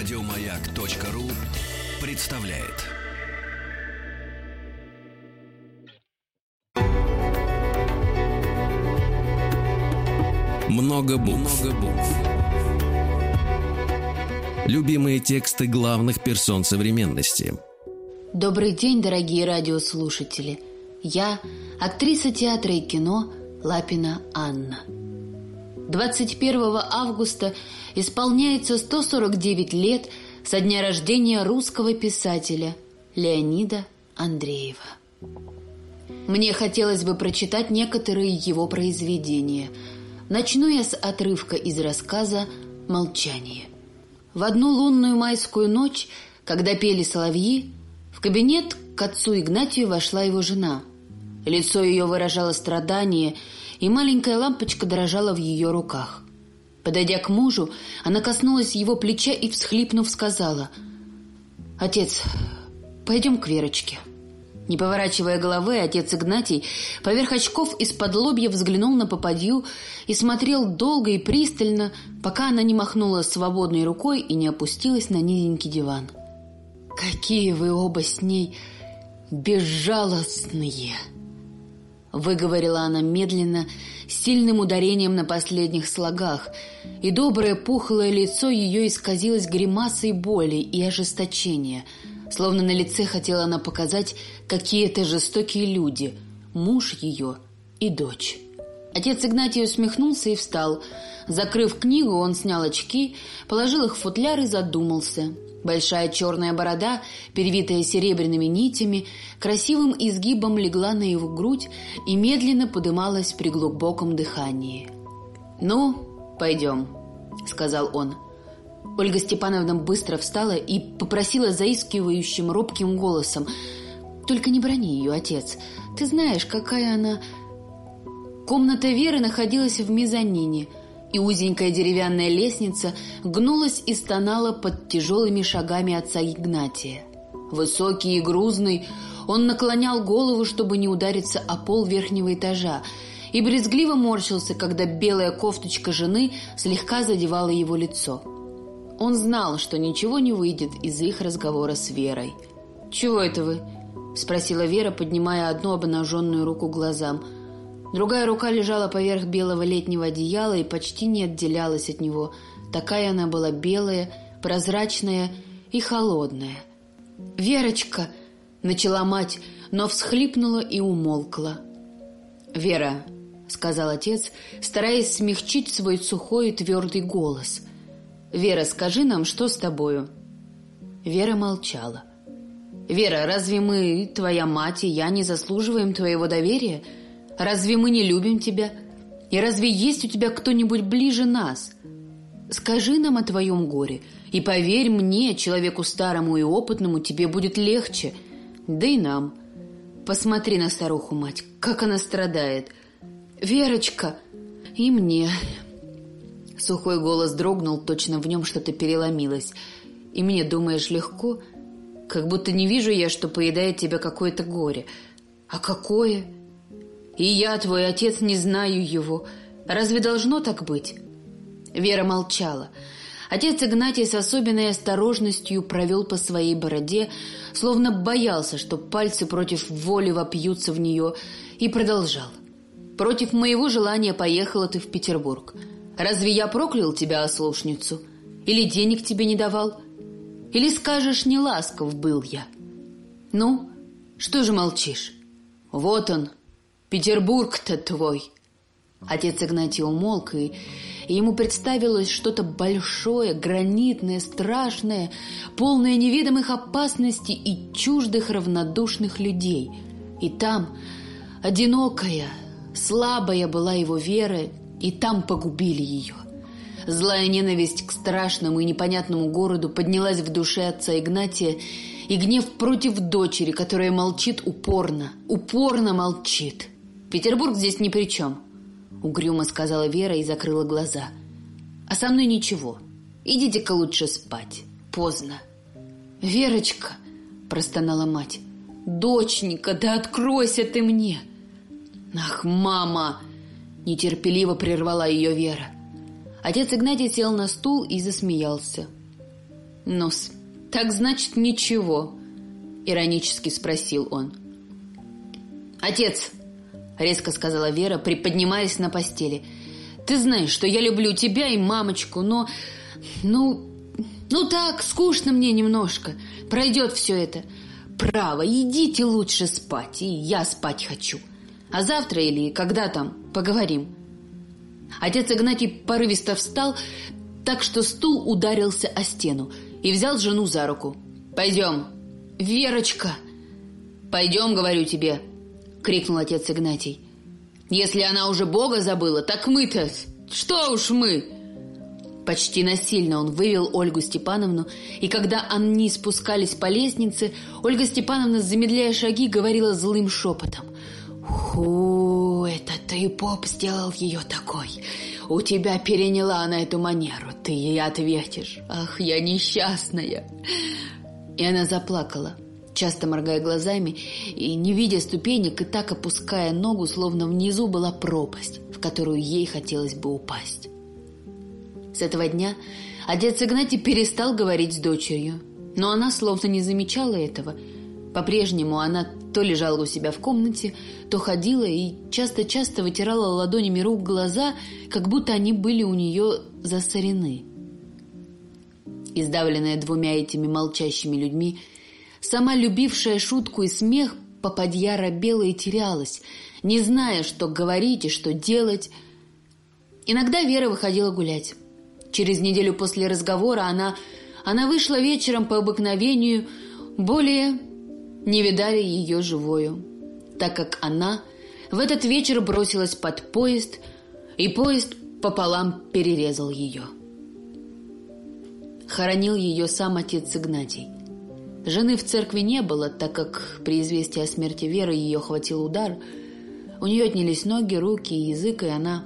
Радиомаяк.ру представляет. Много букв. Много букв. Любимые тексты главных персон современности. Добрый день, дорогие радиослушатели. Я актриса театра и кино Лапина Анна. 21 августа исполняется 149 лет со дня рождения русского писателя Леонида Андреева. Мне хотелось бы прочитать некоторые его произведения. Начну я с отрывка из рассказа «Молчание». В одну лунную майскую ночь, когда пели соловьи, в кабинет к отцу Игнатию вошла его жена. Лицо ее выражало страдание, и маленькая лампочка дрожала в ее руках. Подойдя к мужу, она коснулась его плеча и, всхлипнув, сказала «Отец, пойдем к Верочке». Не поворачивая головы, отец Игнатий поверх очков из-под лобья взглянул на попадью и смотрел долго и пристально, пока она не махнула свободной рукой и не опустилась на низенький диван. «Какие вы оба с ней безжалостные!» Выговорила она медленно, сильным ударением на последних слогах, и доброе пухлое лицо ее исказилось гримасой боли и ожесточения, словно на лице хотела она показать, какие это жестокие люди, муж ее и дочь. Отец Игнатий усмехнулся и встал. Закрыв книгу, он снял очки, положил их в футляр и задумался – Большая черная борода, перевитая серебряными нитями, красивым изгибом легла на его грудь и медленно подымалась при глубоком дыхании. «Ну, пойдем», — сказал он. Ольга Степановна быстро встала и попросила заискивающим робким голосом. «Только не брони ее, отец. Ты знаешь, какая она...» Комната Веры находилась в мезонине — и узенькая деревянная лестница гнулась и стонала под тяжелыми шагами отца Игнатия. Высокий и грузный, он наклонял голову, чтобы не удариться о пол верхнего этажа, и брезгливо морщился, когда белая кофточка жены слегка задевала его лицо. Он знал, что ничего не выйдет из их разговора с Верой. «Чего это вы?» – спросила Вера, поднимая одну обнаженную руку глазам – Другая рука лежала поверх белого летнего одеяла и почти не отделялась от него. Такая она была белая, прозрачная и холодная. «Верочка!» — начала мать, но всхлипнула и умолкла. «Вера!» — сказал отец, стараясь смягчить свой сухой и твердый голос. «Вера, скажи нам, что с тобою?» Вера молчала. «Вера, разве мы, твоя мать и я, не заслуживаем твоего доверия?» Разве мы не любим тебя? И разве есть у тебя кто-нибудь ближе нас? Скажи нам о твоем горе, и поверь мне, человеку старому и опытному, тебе будет легче. Да и нам. Посмотри на старуху, мать, как она страдает. Верочка, и мне. Сухой голос дрогнул, точно в нем что-то переломилось. И мне, думаешь, легко? Как будто не вижу я, что поедает тебя какое-то горе. А какое? И я, твой отец, не знаю его. Разве должно так быть?» Вера молчала. Отец Игнатий с особенной осторожностью провел по своей бороде, словно боялся, что пальцы против воли вопьются в нее, и продолжал. «Против моего желания поехала ты в Петербург. Разве я проклял тебя, ослушницу? Или денег тебе не давал? Или скажешь, не ласков был я? Ну, что же молчишь? Вот он, Петербург-то твой!» Отец Игнатий умолк, и, ему представилось что-то большое, гранитное, страшное, полное неведомых опасностей и чуждых равнодушных людей. И там одинокая, слабая была его вера, и там погубили ее. Злая ненависть к страшному и непонятному городу поднялась в душе отца Игнатия, и гнев против дочери, которая молчит упорно, упорно молчит. Петербург здесь ни при чем», — угрюмо сказала Вера и закрыла глаза. «А со мной ничего. Идите-ка лучше спать. Поздно». «Верочка», — простонала мать, — «доченька, да откройся ты мне!» «Ах, мама!» — нетерпеливо прервала ее Вера. Отец Игнатий сел на стул и засмеялся. ну так значит ничего», — иронически спросил он. «Отец», — резко сказала Вера, приподнимаясь на постели, — «ты знаешь, что я люблю тебя и мамочку, но... ну... ну так, скучно мне немножко. Пройдет все это. Право, идите лучше спать, и я спать хочу. А завтра или когда там, поговорим». Отец Игнатий порывисто встал, так что стул ударился о стену и взял жену за руку. «Пойдем, Верочка!» «Пойдем, говорю тебе!» — крикнул отец Игнатий. «Если она уже Бога забыла, так мы-то... Что уж мы!» Почти насильно он вывел Ольгу Степановну, и когда они спускались по лестнице, Ольга Степановна, замедляя шаги, говорила злым шепотом. «Ху, это ты, поп, сделал ее такой. У тебя переняла она эту манеру, ты ей ответишь. Ах, я несчастная!» И она заплакала, часто моргая глазами и не видя ступенек, и так опуская ногу, словно внизу была пропасть, в которую ей хотелось бы упасть. С этого дня отец Игнатий перестал говорить с дочерью, но она словно не замечала этого. По-прежнему она то лежала у себя в комнате, то ходила и часто-часто вытирала ладонями рук глаза, как будто они были у нее засорены. Издавленная двумя этими молчащими людьми, сама любившая шутку и смех, попадья робела и терялась, не зная, что говорить и что делать. Иногда Вера выходила гулять. Через неделю после разговора она, она вышла вечером по обыкновению, более не видали ее живою, так как она в этот вечер бросилась под поезд, и поезд пополам перерезал ее. Хоронил ее сам отец Игнатий. Жены в церкви не было, так как при известии о смерти Веры ее хватил удар. У нее отнялись ноги, руки и язык, и она...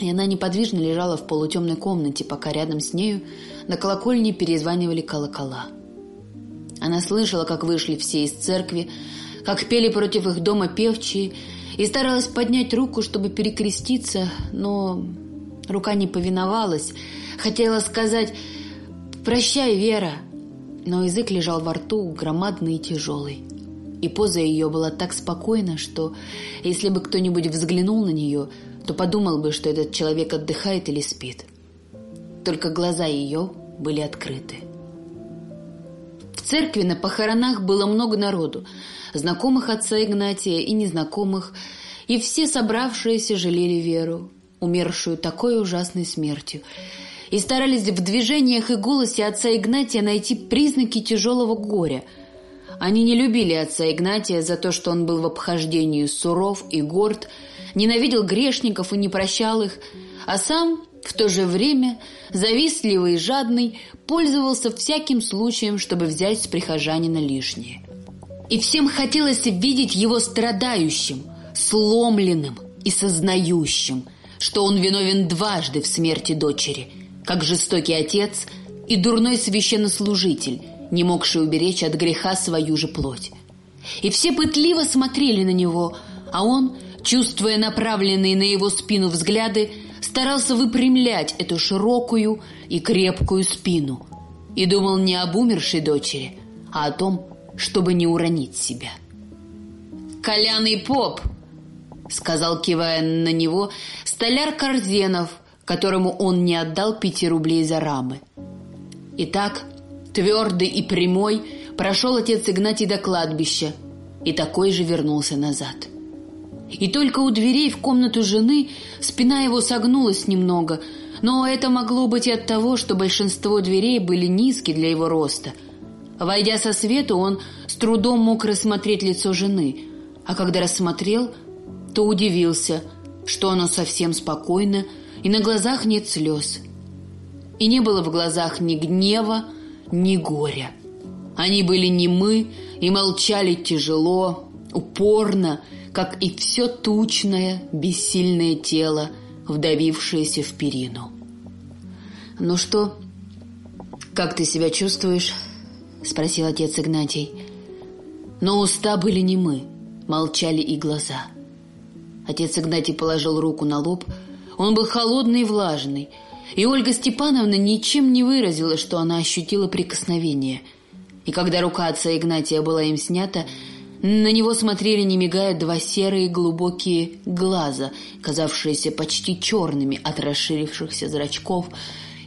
И она неподвижно лежала в полутемной комнате, пока рядом с нею на колокольне перезванивали колокола. Она слышала, как вышли все из церкви, как пели против их дома певчие, и старалась поднять руку, чтобы перекреститься, но рука не повиновалась. Хотела сказать «Прощай, Вера», но язык лежал во рту, громадный и тяжелый. И поза ее была так спокойна, что если бы кто-нибудь взглянул на нее, то подумал бы, что этот человек отдыхает или спит. Только глаза ее были открыты. В церкви на похоронах было много народу, знакомых отца Игнатия и незнакомых, и все собравшиеся жалели Веру, умершую такой ужасной смертью, и старались в движениях и голосе отца Игнатия найти признаки тяжелого горя. Они не любили отца Игнатия за то, что он был в обхождении суров и горд, ненавидел грешников и не прощал их, а сам в то же время, завистливый и жадный, пользовался всяким случаем, чтобы взять с прихожанина лишнее. И всем хотелось видеть его страдающим, сломленным и сознающим, что он виновен дважды в смерти дочери, как жестокий отец и дурной священнослужитель, не могший уберечь от греха свою же плоть. И все пытливо смотрели на него, а он, чувствуя направленные на его спину взгляды, старался выпрямлять эту широкую и крепкую спину и думал не об умершей дочери, а о том, чтобы не уронить себя. «Коляный поп!» — сказал, кивая на него, столяр Корзенов, которому он не отдал пяти рублей за рамы. Итак, твердый и прямой прошел отец Игнатий до кладбища и такой же вернулся назад. И только у дверей в комнату жены спина его согнулась немного, но это могло быть и от того, что большинство дверей были низки для его роста. Войдя со свету, он с трудом мог рассмотреть лицо жены, а когда рассмотрел, то удивился, что оно совсем спокойно, и на глазах нет слез. И не было в глазах ни гнева, ни горя. Они были немы и молчали тяжело, упорно, как и все тучное, бессильное тело, вдавившееся в перину. «Ну что, как ты себя чувствуешь?» — спросил отец Игнатий. Но уста были немы, молчали и глаза. Отец Игнатий положил руку на лоб. Он был холодный и влажный, И Ольга Степановна ничем не выразила, что она ощутила прикосновение. И когда рука отца Игнатия была им снята, на него смотрели, не мигая, два серые глубокие глаза, казавшиеся почти черными от расширившихся зрачков,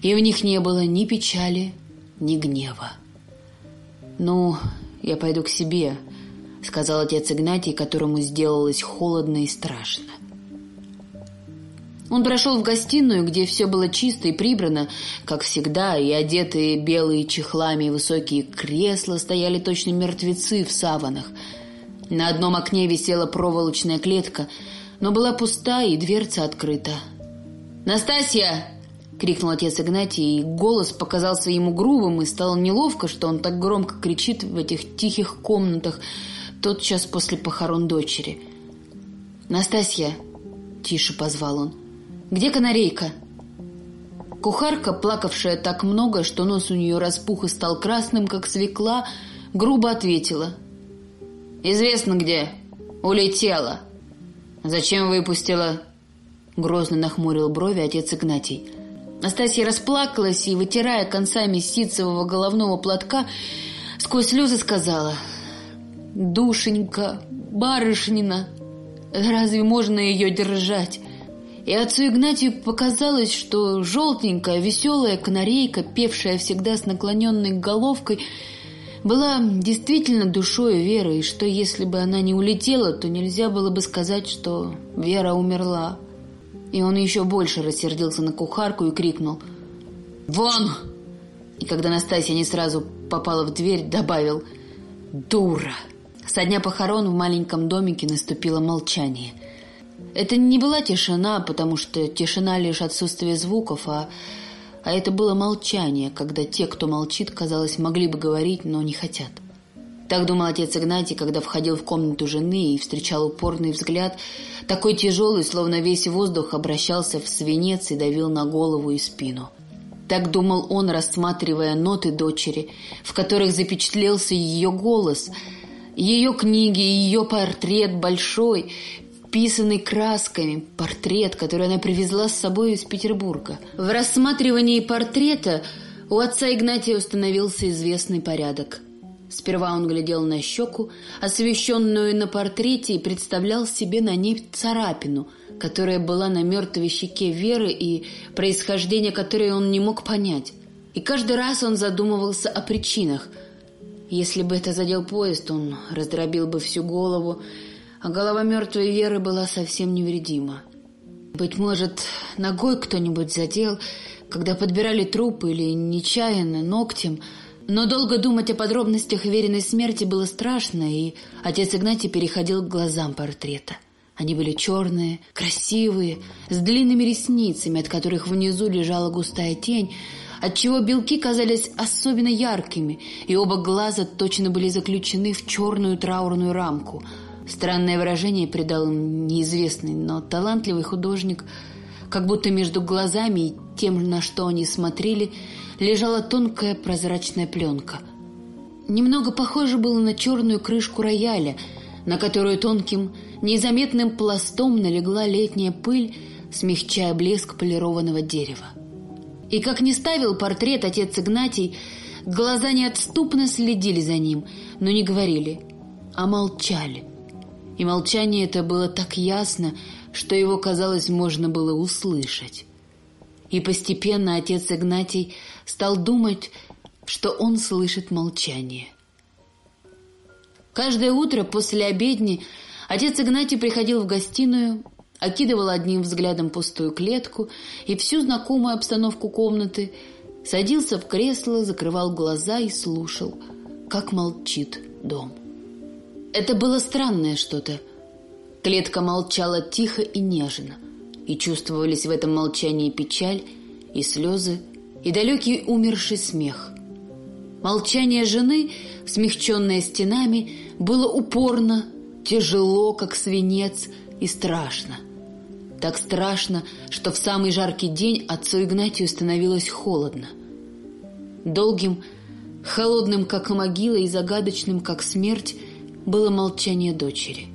и в них не было ни печали, ни гнева. «Ну, я пойду к себе», — сказал отец Игнатий, которому сделалось холодно и страшно. Он прошел в гостиную, где все было чисто и прибрано, как всегда, и одетые белые чехлами высокие кресла стояли точно мертвецы в саванах. На одном окне висела проволочная клетка, но была пуста и дверца открыта. «Настасья!» — крикнул отец Игнатий, и голос показался ему грубым, и стало неловко, что он так громко кричит в этих тихих комнатах тотчас после похорон дочери. «Настасья!» — тише позвал он. Где канарейка?» Кухарка, плакавшая так много, что нос у нее распух и стал красным, как свекла, грубо ответила. «Известно где. Улетела. Зачем выпустила?» Грозно нахмурил брови отец Игнатий. Настасья расплакалась и, вытирая концами ситцевого головного платка, сквозь слезы сказала. «Душенька, барышнина, разве можно ее держать?» И отцу Игнатию показалось, что желтенькая, веселая канарейка, певшая всегда с наклоненной головкой, была действительно душой Веры, и что если бы она не улетела, то нельзя было бы сказать, что Вера умерла. И он еще больше рассердился на кухарку и крикнул «Вон!» И когда Настасья не сразу попала в дверь, добавил «Дура!». Со дня похорон в маленьком домике наступило молчание – это не была тишина, потому что тишина лишь отсутствие звуков, а, а это было молчание, когда те, кто молчит, казалось, могли бы говорить, но не хотят. Так думал отец Игнатий, когда входил в комнату жены и встречал упорный взгляд, такой тяжелый, словно весь воздух обращался в свинец и давил на голову и спину. Так думал он, рассматривая ноты дочери, в которых запечатлелся ее голос, ее книги, ее портрет большой, писанный красками, портрет, который она привезла с собой из Петербурга. В рассматривании портрета у отца Игнатия установился известный порядок. Сперва он глядел на щеку, освещенную на портрете, и представлял себе на ней царапину, которая была на мертвой щеке Веры и происхождение которой он не мог понять. И каждый раз он задумывался о причинах. Если бы это задел поезд, он раздробил бы всю голову, а голова мертвой Веры была совсем невредима. Быть может, ногой кто-нибудь задел, когда подбирали труп или нечаянно, ногтем. Но долго думать о подробностях Вериной смерти было страшно, и отец Игнатий переходил к глазам портрета. Они были черные, красивые, с длинными ресницами, от которых внизу лежала густая тень, отчего белки казались особенно яркими, и оба глаза точно были заключены в черную траурную рамку – Странное выражение придал им неизвестный, но талантливый художник, как будто между глазами и тем, на что они смотрели, лежала тонкая прозрачная пленка. Немного похоже было на черную крышку рояля, на которую тонким, незаметным пластом налегла летняя пыль, смягчая блеск полированного дерева. И как не ставил портрет отец Игнатий, глаза неотступно следили за ним, но не говорили, а молчали и молчание это было так ясно, что его, казалось, можно было услышать. И постепенно отец Игнатий стал думать, что он слышит молчание. Каждое утро после обедни отец Игнатий приходил в гостиную, окидывал одним взглядом пустую клетку и всю знакомую обстановку комнаты, садился в кресло, закрывал глаза и слушал, как молчит дом. Это было странное что-то. Клетка молчала тихо и нежно, и чувствовались в этом молчании печаль и слезы, и далекий умерший смех. Молчание жены, смягченное стенами, было упорно, тяжело, как свинец, и страшно. Так страшно, что в самый жаркий день отцу Игнатию становилось холодно. Долгим, холодным, как могила, и загадочным, как смерть, было молчание дочери.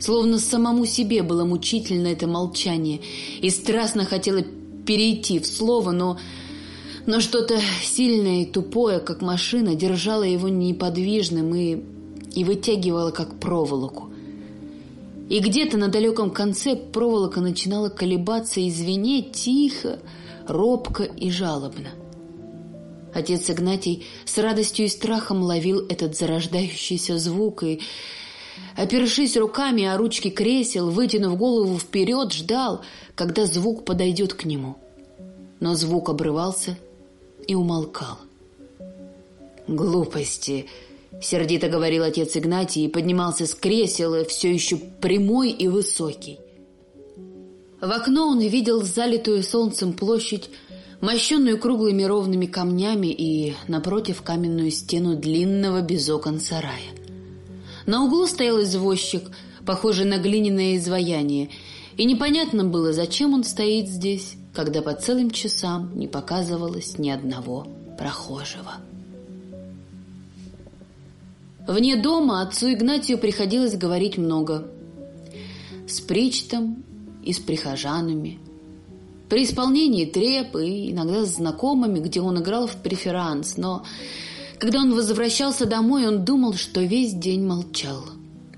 Словно самому себе было мучительно это молчание, и страстно хотела перейти в слово, но... Но что-то сильное и тупое, как машина, держало его неподвижным и, и вытягивало, как проволоку. И где-то на далеком конце проволока начинала колебаться и звенеть тихо, робко и жалобно. Отец Игнатий с радостью и страхом ловил этот зарождающийся звук и, опершись руками о ручки кресел, вытянув голову вперед, ждал, когда звук подойдет к нему. Но звук обрывался и умолкал. «Глупости!» — сердито говорил отец Игнатий и поднимался с кресела, все еще прямой и высокий. В окно он видел залитую солнцем площадь, мощенную круглыми ровными камнями и, напротив, каменную стену длинного без окон сарая. На углу стоял извозчик, похожий на глиняное изваяние, и непонятно было, зачем он стоит здесь, когда по целым часам не показывалось ни одного прохожего. Вне дома отцу Игнатию приходилось говорить много. С причтом и с прихожанами. При исполнении треп и иногда с знакомыми, где он играл в преферанс, но когда он возвращался домой, он думал, что весь день молчал.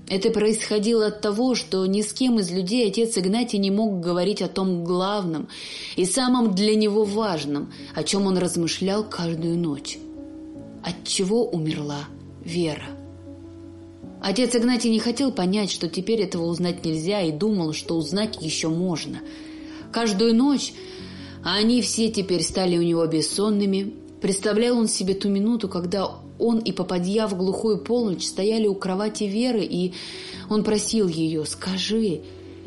Это происходило от того, что ни с кем из людей отец Игнатий не мог говорить о том главном и самом для него важном, о чем он размышлял каждую ночь. От чего умерла Вера? Отец Игнатий не хотел понять, что теперь этого узнать нельзя, и думал, что узнать еще можно. Каждую ночь, а они все теперь стали у него бессонными, представлял он себе ту минуту, когда он и попадья в глухую полночь стояли у кровати Веры, и он просил ее «Скажи».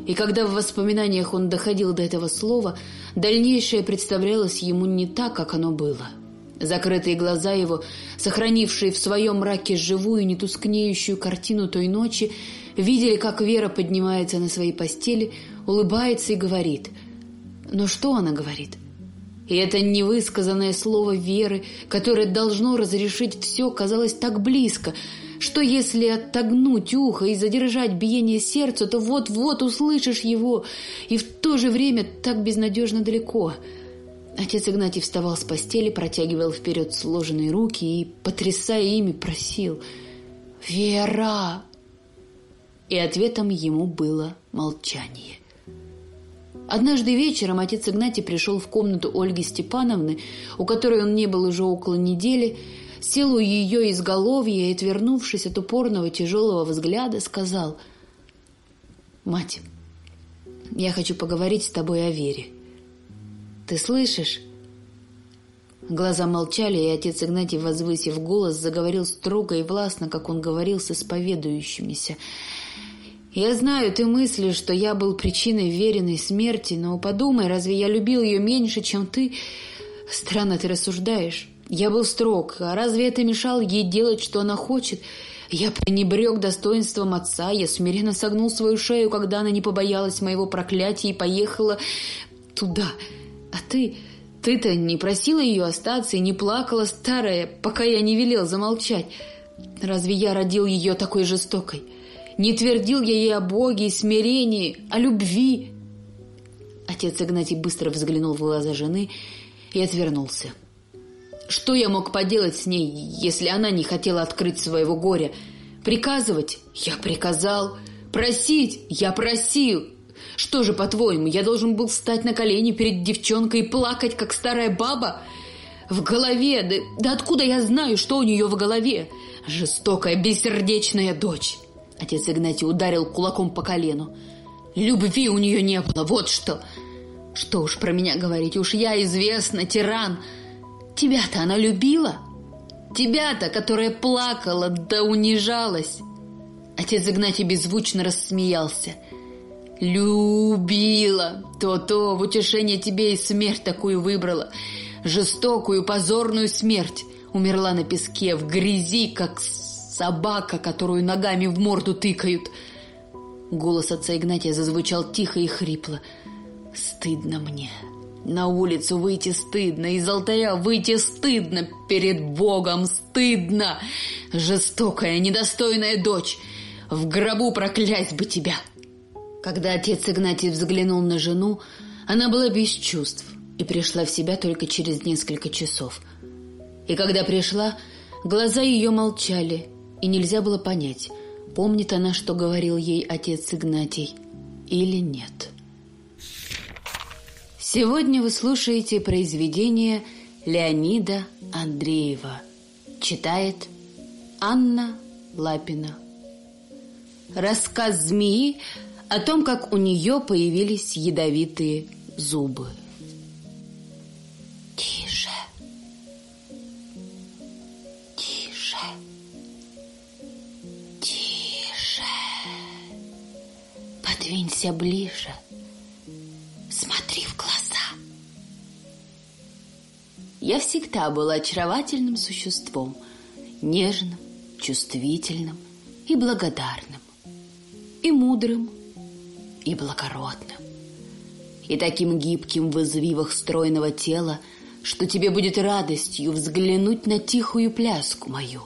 И когда в воспоминаниях он доходил до этого слова, дальнейшее представлялось ему не так, как оно было. Закрытые глаза его, сохранившие в своем мраке живую, нетускнеющую картину той ночи, видели, как Вера поднимается на своей постели, улыбается и говорит. Но что она говорит? И это невысказанное слово веры, которое должно разрешить все, казалось так близко, что если отогнуть ухо и задержать биение сердца, то вот-вот услышишь его, и в то же время так безнадежно далеко. Отец Игнатий вставал с постели, протягивал вперед сложенные руки и, потрясая ими, просил «Вера!» И ответом ему было молчание. Однажды вечером отец Игнатий пришел в комнату Ольги Степановны, у которой он не был уже около недели, сел у ее изголовья и, отвернувшись от упорного тяжелого взгляда, сказал «Мать, я хочу поговорить с тобой о вере. Ты слышишь?» Глаза молчали, и отец Игнатий, возвысив голос, заговорил строго и властно, как он говорил с исповедующимися – я знаю, ты мыслишь, что я был причиной веренной смерти, но подумай, разве я любил ее меньше, чем ты? Странно ты рассуждаешь. Я был строг, а разве это мешало ей делать, что она хочет? Я пренебрег достоинством отца, я смиренно согнул свою шею, когда она не побоялась моего проклятия и поехала туда. А ты... Ты-то не просила ее остаться и не плакала, старая, пока я не велел замолчать. Разве я родил ее такой жестокой? Не твердил я ей о Боге и смирении, о любви. Отец Игнатий быстро взглянул в глаза жены и отвернулся. Что я мог поделать с ней, если она не хотела открыть своего горя? Приказывать? Я приказал. Просить? Я просил. Что же, по-твоему, я должен был встать на колени перед девчонкой и плакать, как старая баба? В голове? Да, да откуда я знаю, что у нее в голове? Жестокая, бессердечная дочь. Отец Игнатий ударил кулаком по колену. Любви у нее не было, вот что. Что уж про меня говорить, уж я известна, тиран. Тебя-то она любила? Тебя-то, которая плакала да унижалась. Отец Игнатий беззвучно рассмеялся. «Любила! То-то, в утешение тебе и смерть такую выбрала. Жестокую, позорную смерть. Умерла на песке, в грязи, как Собака, которую ногами в морду тыкают. Голос отца Игнатия зазвучал тихо и хрипло. Стыдно мне. На улицу выйти стыдно, из алтаря выйти стыдно, перед Богом стыдно. Жестокая, недостойная дочь, в гробу проклясть бы тебя. Когда отец Игнатий взглянул на жену, она была без чувств. и пришла в себя только через несколько часов. И когда пришла, глаза ее молчали, и нельзя было понять, помнит она, что говорил ей отец Игнатий, или нет. Сегодня вы слушаете произведение Леонида Андреева. Читает Анна Лапина. Рассказ змеи о том, как у нее появились ядовитые зубы. Подвинься ближе. Смотри в глаза. Я всегда была очаровательным существом, нежным, чувствительным и благодарным, и мудрым, и благородным, и таким гибким в извивах стройного тела, что тебе будет радостью взглянуть на тихую пляску мою.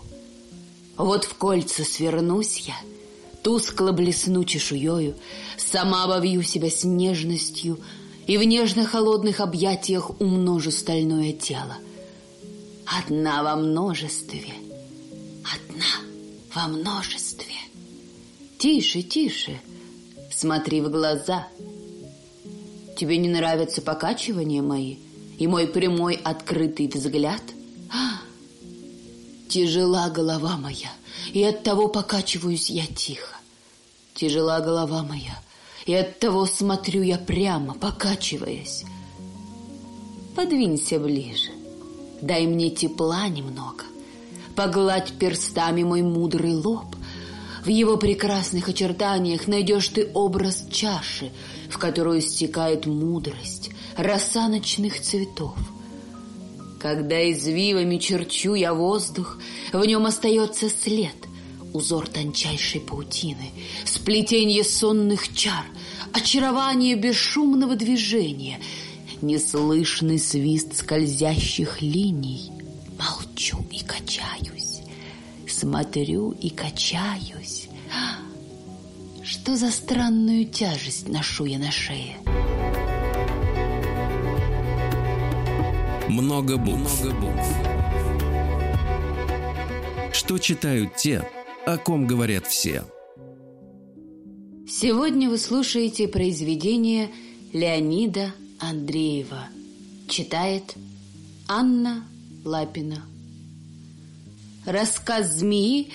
Вот в кольца свернусь я, тускло блесну чешуею, сама обовью себя с нежностью и в нежно-холодных объятиях умножу стальное тело. Одна во множестве, одна во множестве. Тише, тише, смотри в глаза. Тебе не нравятся покачивания мои и мой прямой открытый взгляд? А, тяжела голова моя, и от того покачиваюсь я тихо. Тяжела голова моя, и от того смотрю я прямо, покачиваясь. Подвинься ближе, дай мне тепла немного, погладь перстами мой мудрый лоб. В его прекрасных очертаниях найдешь ты образ чаши, в которую стекает мудрость, роса ночных цветов. Когда извивами черчу я воздух, в нем остается след, узор тончайшей паутины, сплетение сонных чар, очарование бесшумного движения, неслышный свист скользящих линий. Молчу и качаюсь, смотрю и качаюсь. Что за странную тяжесть ношу я на шее? Много букв. Много букв. Что читают те, о ком говорят все. Сегодня вы слушаете произведение Леонида Андреева. Читает Анна Лапина. Рассказ змеи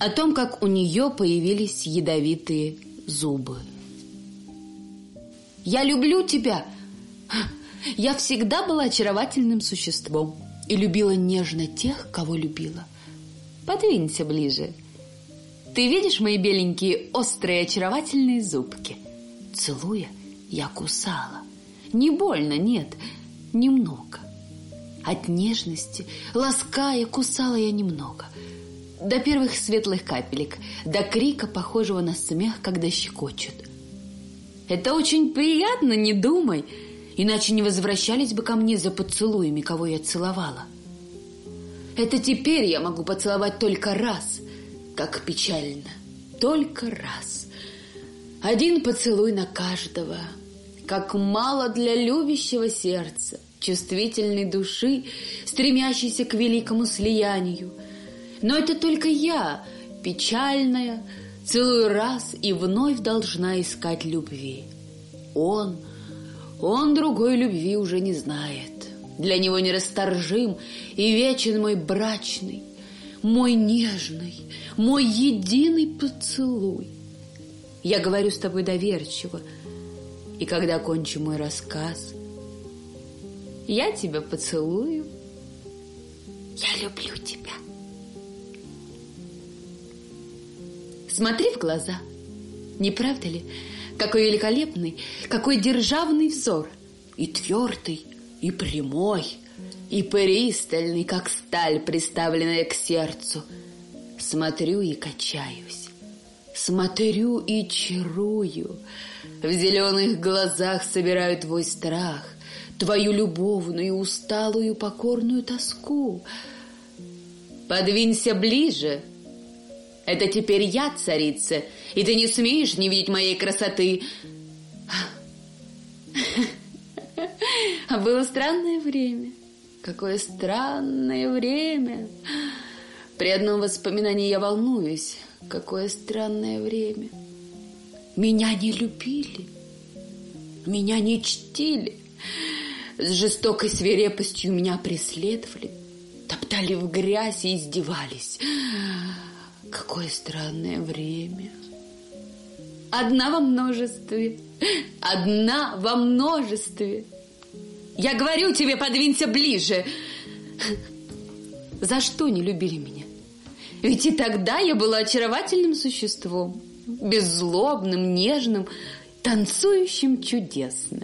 о том, как у нее появились ядовитые зубы. «Я люблю тебя!» Я всегда была очаровательным существом и любила нежно тех, кого любила. Подвинься ближе. Ты видишь мои беленькие, острые, очаровательные зубки? Целуя, я кусала. Не больно, нет, немного. От нежности, лаская, кусала я немного. До первых светлых капелек, до крика, похожего на смех, когда щекочут. Это очень приятно, не думай, иначе не возвращались бы ко мне за поцелуями, кого я целовала. Это теперь я могу поцеловать только раз, как печально, только раз. Один поцелуй на каждого, как мало для любящего сердца, чувствительной души, стремящейся к великому слиянию. Но это только я, печальная, целую раз и вновь должна искать любви. Он, он другой любви уже не знает. Для него нерасторжим и вечен мой брачный, мой нежный, мой единый поцелуй. Я говорю с тобой доверчиво, и когда кончу мой рассказ, я тебя поцелую. Я люблю тебя. Смотри в глаза. Не правда ли? Какой великолепный, какой державный взор. И твердый, и прямой, и пристальный, как сталь, приставленная к сердцу. Смотрю и качаюсь. Смотрю и чарую. В зеленых глазах собираю твой страх, Твою любовную, усталую, покорную тоску. Подвинься ближе. Это теперь я царица, и ты не смеешь не видеть моей красоты. А было странное время. Какое странное время. При одном воспоминании я волнуюсь. Какое странное время. Меня не любили. Меня не чтили. С жестокой свирепостью меня преследовали. Топтали в грязь и издевались. Какое странное время. Одна во множестве. Одна во множестве. Я говорю тебе, подвинься ближе. За что не любили меня? Ведь и тогда я была очаровательным существом, беззлобным, нежным, танцующим чудесно.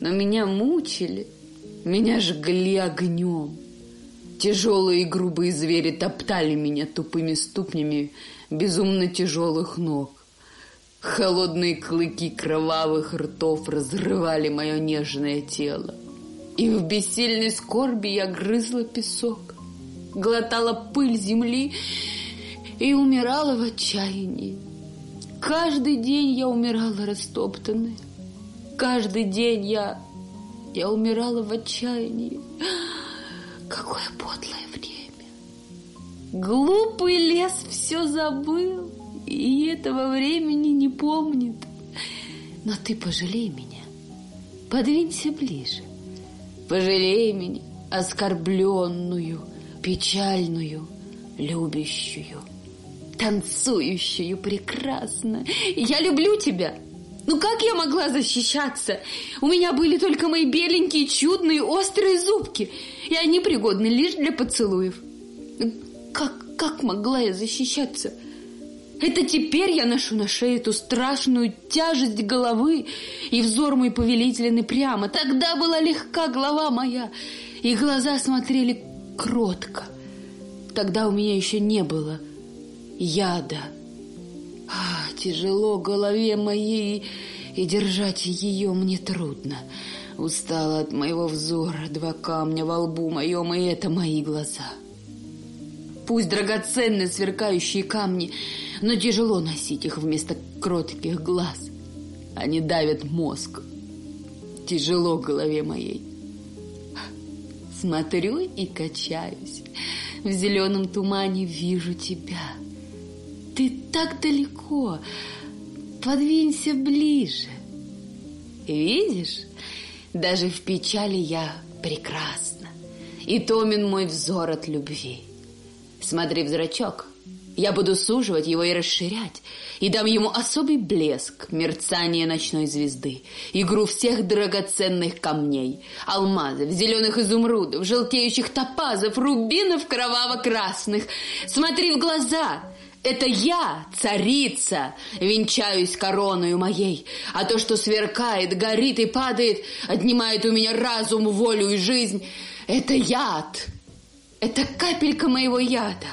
Но меня мучили, меня жгли огнем. Тяжелые и грубые звери топтали меня тупыми ступнями безумно тяжелых ног. Холодные клыки кровавых ртов разрывали мое нежное тело. И в бессильной скорби я грызла песок, глотала пыль земли и умирала в отчаянии. Каждый день я умирала растоптанной. Каждый день я... я умирала в отчаянии. Какое подлое время. Глупый лес все забыл и этого времени не помнит. Но ты пожалей меня, подвинься ближе. Пожалей меня, оскорбленную, печальную, любящую, танцующую прекрасно. Я люблю тебя. Ну как я могла защищаться? У меня были только мои беленькие, чудные, острые зубки, и они пригодны лишь для поцелуев. Как, как могла я защищаться? — это теперь я ношу на шее эту страшную тяжесть головы, и взор мой повелителен прямо. Тогда была легка голова моя, и глаза смотрели кротко. Тогда у меня еще не было яда. Тяжело голове моей, и держать ее мне трудно. Устала от моего взора два камня во лбу моем, и это мои глаза. Пусть драгоценные сверкающие камни — но тяжело носить их вместо кротких глаз. Они давят мозг. Тяжело голове моей. Смотрю и качаюсь. В зеленом тумане вижу тебя. Ты так далеко. Подвинься ближе. Видишь, даже в печали я прекрасна. И томен мой взор от любви. Смотри в зрачок, я буду суживать его и расширять, и дам ему особый блеск, мерцание ночной звезды, игру всех драгоценных камней, алмазов, зеленых изумрудов, желтеющих топазов, рубинов кроваво-красных. Смотри в глаза, это я, царица, венчаюсь короною моей, а то, что сверкает, горит и падает, отнимает у меня разум, волю и жизнь, это яд, это капелька моего яда.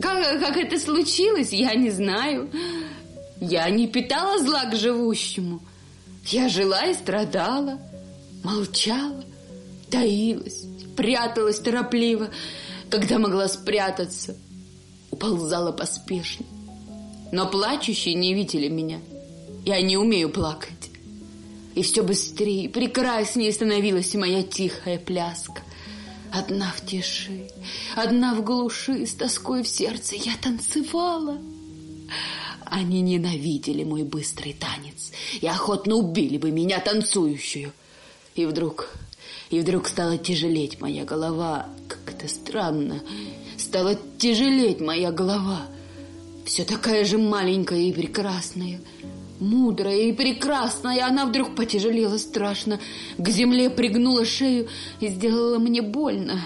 Как, как это случилось, я не знаю. Я не питала зла к живущему. Я жила и страдала, молчала, таилась, пряталась торопливо, когда могла спрятаться, уползала поспешно. Но плачущие не видели меня. Я не умею плакать. И все быстрее, прекраснее становилась моя тихая пляска. Одна в тиши, одна в глуши, с тоской в сердце я танцевала. Они ненавидели мой быстрый танец и охотно убили бы меня танцующую. И вдруг, и вдруг стала тяжелеть моя голова. Как это странно. Стала тяжелеть моя голова. Все такая же маленькая и прекрасная мудрая и прекрасная, она вдруг потяжелела страшно, к земле пригнула шею и сделала мне больно.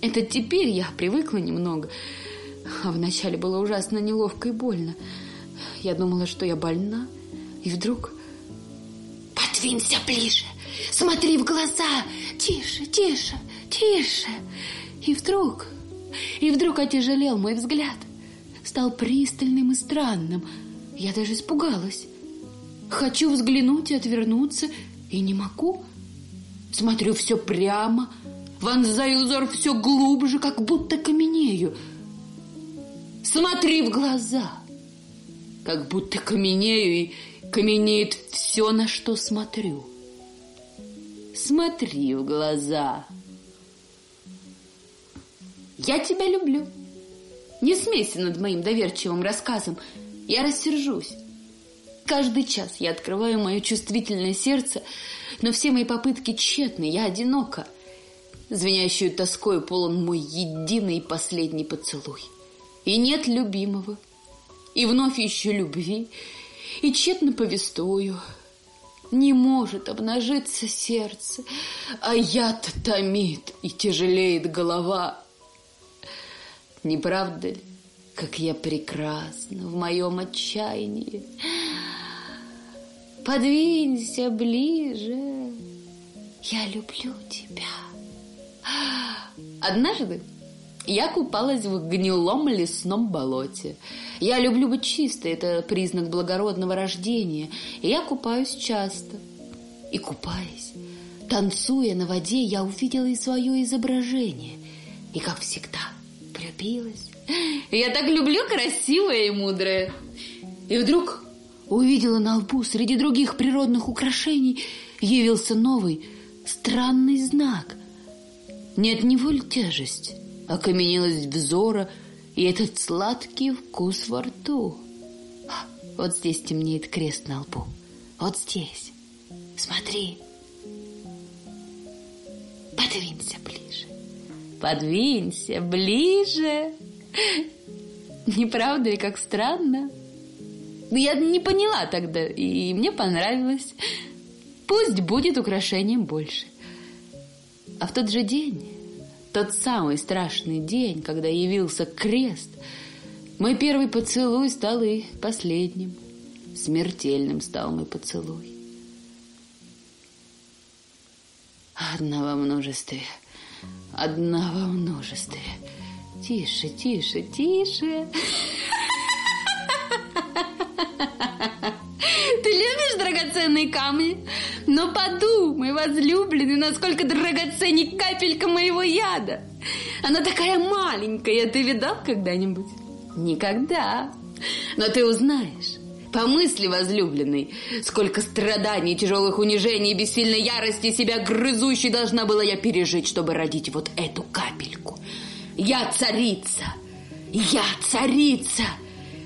Это теперь я привыкла немного, а вначале было ужасно неловко и больно. Я думала, что я больна, и вдруг... «Подвинься ближе, смотри в глаза, тише, тише, тише!» И вдруг, и вдруг отяжелел мой взгляд, стал пристальным и странным, я даже испугалась. Хочу взглянуть и отвернуться, и не могу. Смотрю все прямо, вонзаю взор все глубже, как будто каменею. Смотри в глаза, как будто каменею, и каменеет все, на что смотрю. смотри в глаза. Я тебя люблю. Не смейся над моим доверчивым рассказом. Я рассержусь. Каждый час я открываю мое чувствительное сердце, но все мои попытки тщетны, я одинока. Звенящую тоской полон мой единый и последний поцелуй. И нет любимого, и вновь еще любви, и тщетно повествую. Не может обнажиться сердце, а яд томит и тяжелеет голова. Не правда ли, как я прекрасна в моем отчаянии? Подвинься ближе, я люблю тебя. Однажды я купалась в гнилом лесном болоте. Я люблю быть чистой, это признак благородного рождения, и я купаюсь часто. И купаясь, танцуя на воде, я увидела и свое изображение. И, как всегда, влюбилась. Я так люблю красивое и мудрое. И вдруг увидела на лбу среди других природных украшений явился новый, странный знак. Не от него ли тяжесть, окаменелость взора и этот сладкий вкус во рту? Вот здесь темнеет крест на лбу. Вот здесь. Смотри. Подвинься ближе. Подвинься ближе. Не правда ли, как странно? Я не поняла тогда, и мне понравилось. Пусть будет украшением больше. А в тот же день, тот самый страшный день, когда явился крест, мой первый поцелуй стал и последним. Смертельным стал мой поцелуй. Одна во множестве, одна во множестве. Тише, тише, тише. Ты любишь драгоценные камни? Но подумай, возлюбленный, насколько драгоценней капелька моего яда. Она такая маленькая, ты видал когда-нибудь? Никогда. Но ты узнаешь. Помысли, возлюбленный, сколько страданий, тяжелых унижений и бессильной ярости себя грызущей должна была я пережить, чтобы родить вот эту капельку. Я царица! Я царица!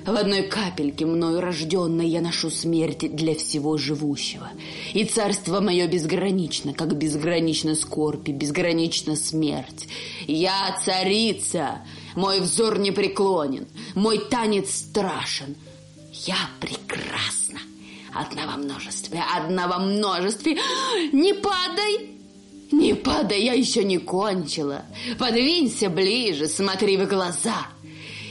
В одной капельке мною рожденной я ношу смерть для всего живущего. И царство мое безгранично, как безгранична скорбь безгранична смерть. Я царица, мой взор непреклонен, мой танец страшен. Я прекрасна. Одна во множестве, одна во множестве. Не падай! Не падай, я еще не кончила. Подвинься ближе, смотри в глаза.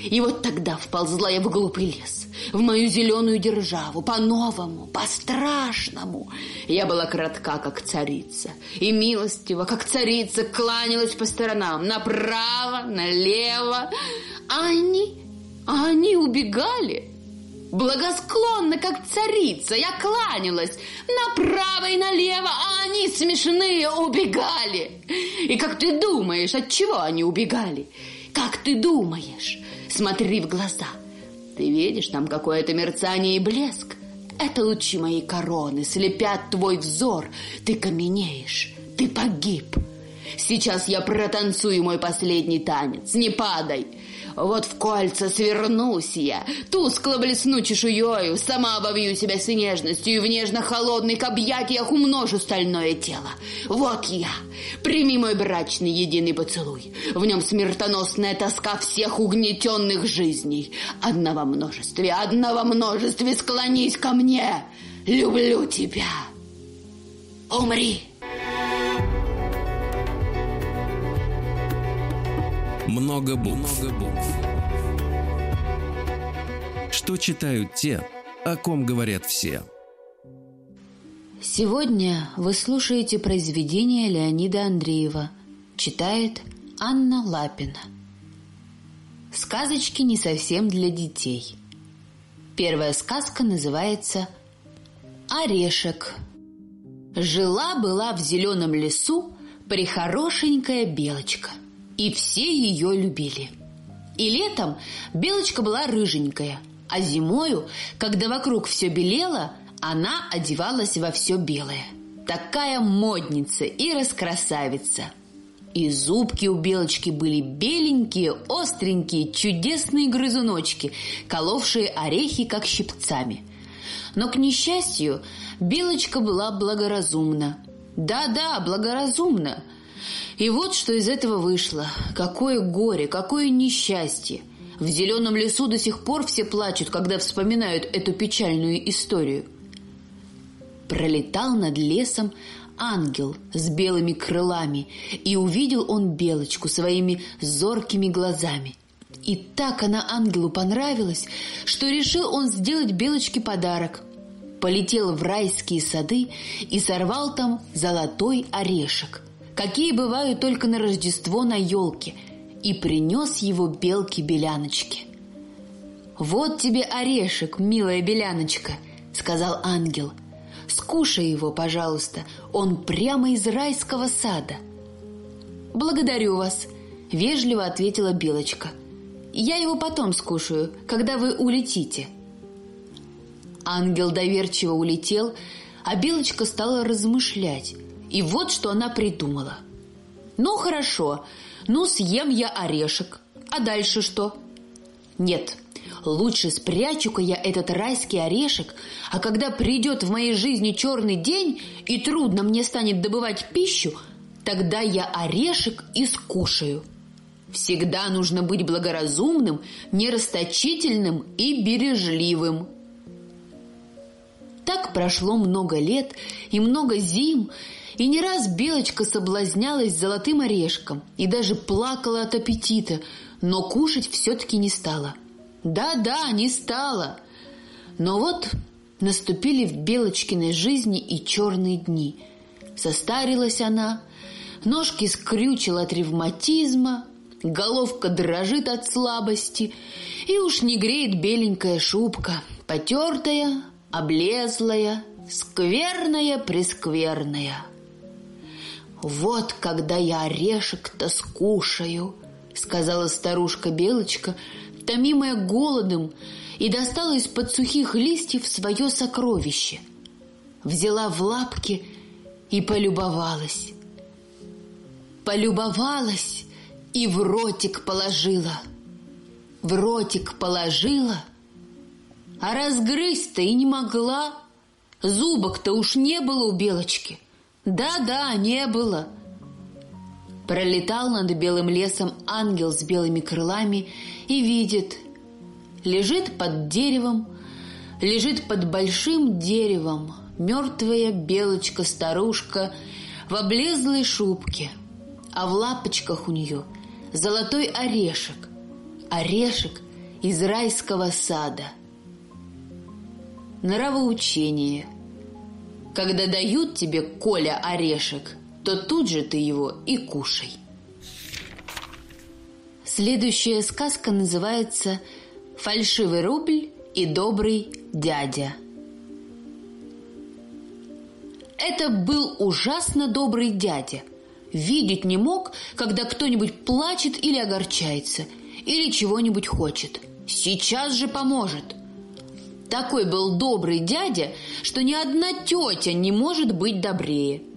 И вот тогда вползла я в глупый лес, в мою зеленую державу, по-новому, по-страшному. Я была кратка, как царица, и милостива, как царица, кланялась по сторонам, направо, налево. А они, а они убегали. Благосклонно, как царица, я кланялась направо и налево, а они смешные убегали. И как ты думаешь, от чего они убегали? Как ты думаешь? Смотри в глаза. Ты видишь там какое-то мерцание и блеск? Это лучи моей короны слепят твой взор. Ты каменеешь, ты погиб. Сейчас я протанцую мой последний танец. Не падай. Вот в кольца свернусь я, тускло блесну чешуёю, сама обовью себя с нежностью и в нежно-холодных объятиях умножу стальное тело. Вот я, прими мой брачный единый поцелуй. В нем смертоносная тоска всех угнетенных жизней. Одна во множестве, одна во множестве, склонись ко мне. Люблю тебя. Умри. Много букв. Много букв. Что читают те, о ком говорят все. Сегодня вы слушаете произведение Леонида Андреева. Читает Анна Лапина. Сказочки не совсем для детей. Первая сказка называется «Орешек». Жила-была в зеленом лесу прихорошенькая белочка – и все ее любили. И летом белочка была рыженькая, а зимою, когда вокруг все белело, она одевалась во все белое. Такая модница и раскрасавица. И зубки у Белочки были беленькие, остренькие, чудесные грызуночки, коловшие орехи, как щипцами. Но, к несчастью, Белочка была благоразумна. Да-да, благоразумна. И вот что из этого вышло. Какое горе, какое несчастье. В зеленом лесу до сих пор все плачут, когда вспоминают эту печальную историю. Пролетал над лесом ангел с белыми крылами, и увидел он белочку своими зоркими глазами. И так она ангелу понравилась, что решил он сделать белочке подарок. Полетел в райские сады и сорвал там золотой орешек, какие бывают только на Рождество на елке, и принес его белке-беляночке. «Вот тебе орешек, милая беляночка», — сказал ангел — Скушай его, пожалуйста, он прямо из райского сада. Благодарю вас, вежливо ответила Белочка. Я его потом скушаю, когда вы улетите. Ангел доверчиво улетел, а Белочка стала размышлять. И вот что она придумала. Ну хорошо, ну съем я орешек. А дальше что? Нет, Лучше спрячу-ка я этот райский орешек, а когда придет в моей жизни черный день и трудно мне станет добывать пищу, тогда я орешек и скушаю. Всегда нужно быть благоразумным, нерасточительным и бережливым. Так прошло много лет и много зим, и не раз Белочка соблазнялась золотым орешком и даже плакала от аппетита, но кушать все-таки не стала – да-да, не стало. Но вот наступили в Белочкиной жизни и черные дни. Состарилась она, ножки скрючила от ревматизма, головка дрожит от слабости, и уж не греет беленькая шубка, потертая, облезлая, скверная-прескверная. «Вот когда я орешек-то скушаю», — сказала старушка Белочка, — томимая голодом, и достала из-под сухих листьев свое сокровище. Взяла в лапки и полюбовалась. Полюбовалась и в ротик положила. В ротик положила, а разгрызть-то и не могла. Зубок-то уж не было у белочки. Да-да, не было. Пролетал над белым лесом ангел с белыми крылами и видит. Лежит под деревом, лежит под большим деревом мертвая белочка-старушка в облезлой шубке, а в лапочках у нее золотой орешек, орешек из райского сада. Нравоучение. Когда дают тебе Коля орешек, то тут же ты его и кушай. Следующая сказка называется «Фальшивый рубль и добрый дядя». Это был ужасно добрый дядя. Видеть не мог, когда кто-нибудь плачет или огорчается, или чего-нибудь хочет. Сейчас же поможет. Такой был добрый дядя, что ни одна тетя не может быть добрее –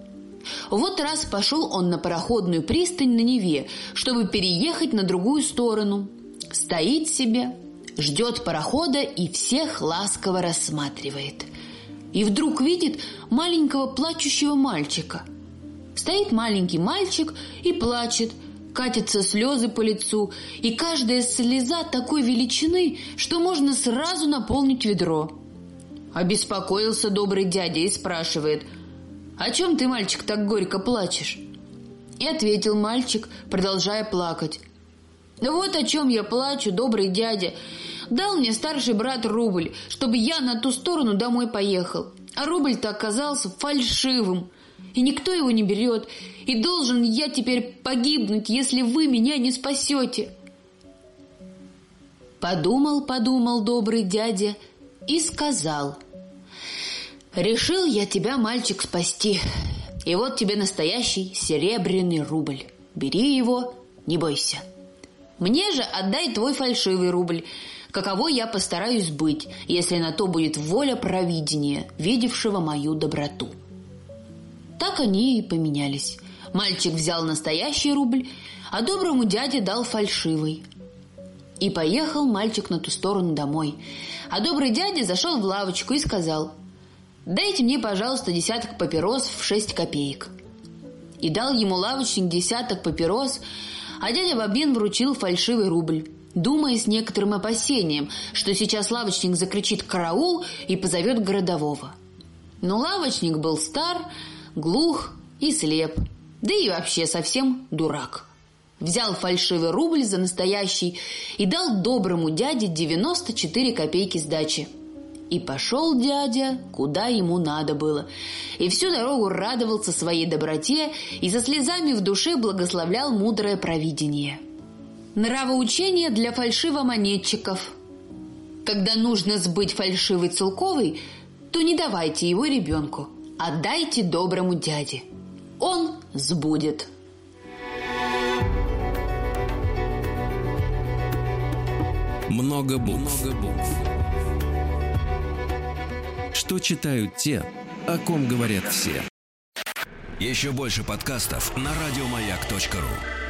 вот раз пошел он на пароходную пристань на Неве, чтобы переехать на другую сторону. Стоит себе, ждет парохода и всех ласково рассматривает. И вдруг видит маленького плачущего мальчика. Стоит маленький мальчик и плачет, катятся слезы по лицу, и каждая слеза такой величины, что можно сразу наполнить ведро. Обеспокоился добрый дядя и спрашивает – «О чем ты, мальчик, так горько плачешь?» И ответил мальчик, продолжая плакать. «Да вот о чем я плачу, добрый дядя. Дал мне старший брат рубль, чтобы я на ту сторону домой поехал. А рубль-то оказался фальшивым, и никто его не берет. И должен я теперь погибнуть, если вы меня не спасете». Подумал, подумал добрый дядя и сказал – Решил я тебя, мальчик, спасти. И вот тебе настоящий серебряный рубль. Бери его, не бойся. Мне же отдай твой фальшивый рубль, каково я постараюсь быть, если на то будет воля провидения, видевшего мою доброту. Так они и поменялись. Мальчик взял настоящий рубль, а доброму дяде дал фальшивый. И поехал мальчик на ту сторону домой. А добрый дядя зашел в лавочку и сказал, «Дайте мне, пожалуйста, десяток папирос в шесть копеек». И дал ему лавочник десяток папирос, а дядя Бабин вручил фальшивый рубль, думая с некоторым опасением, что сейчас лавочник закричит «караул» и позовет городового. Но лавочник был стар, глух и слеп, да и вообще совсем дурак. Взял фальшивый рубль за настоящий и дал доброму дяде 94 копейки сдачи. И пошел дядя, куда ему надо было, и всю дорогу радовался своей доброте и со слезами в душе благословлял мудрое провидение. Нравоучение для фальшивомонетчиков. Когда нужно сбыть фальшивый целковый, то не давайте его ребенку, отдайте доброму дяде. Он сбудет. Много букв. Много букв. Что читают те, о ком говорят все. Еще больше подкастов на радиомаяк.ру.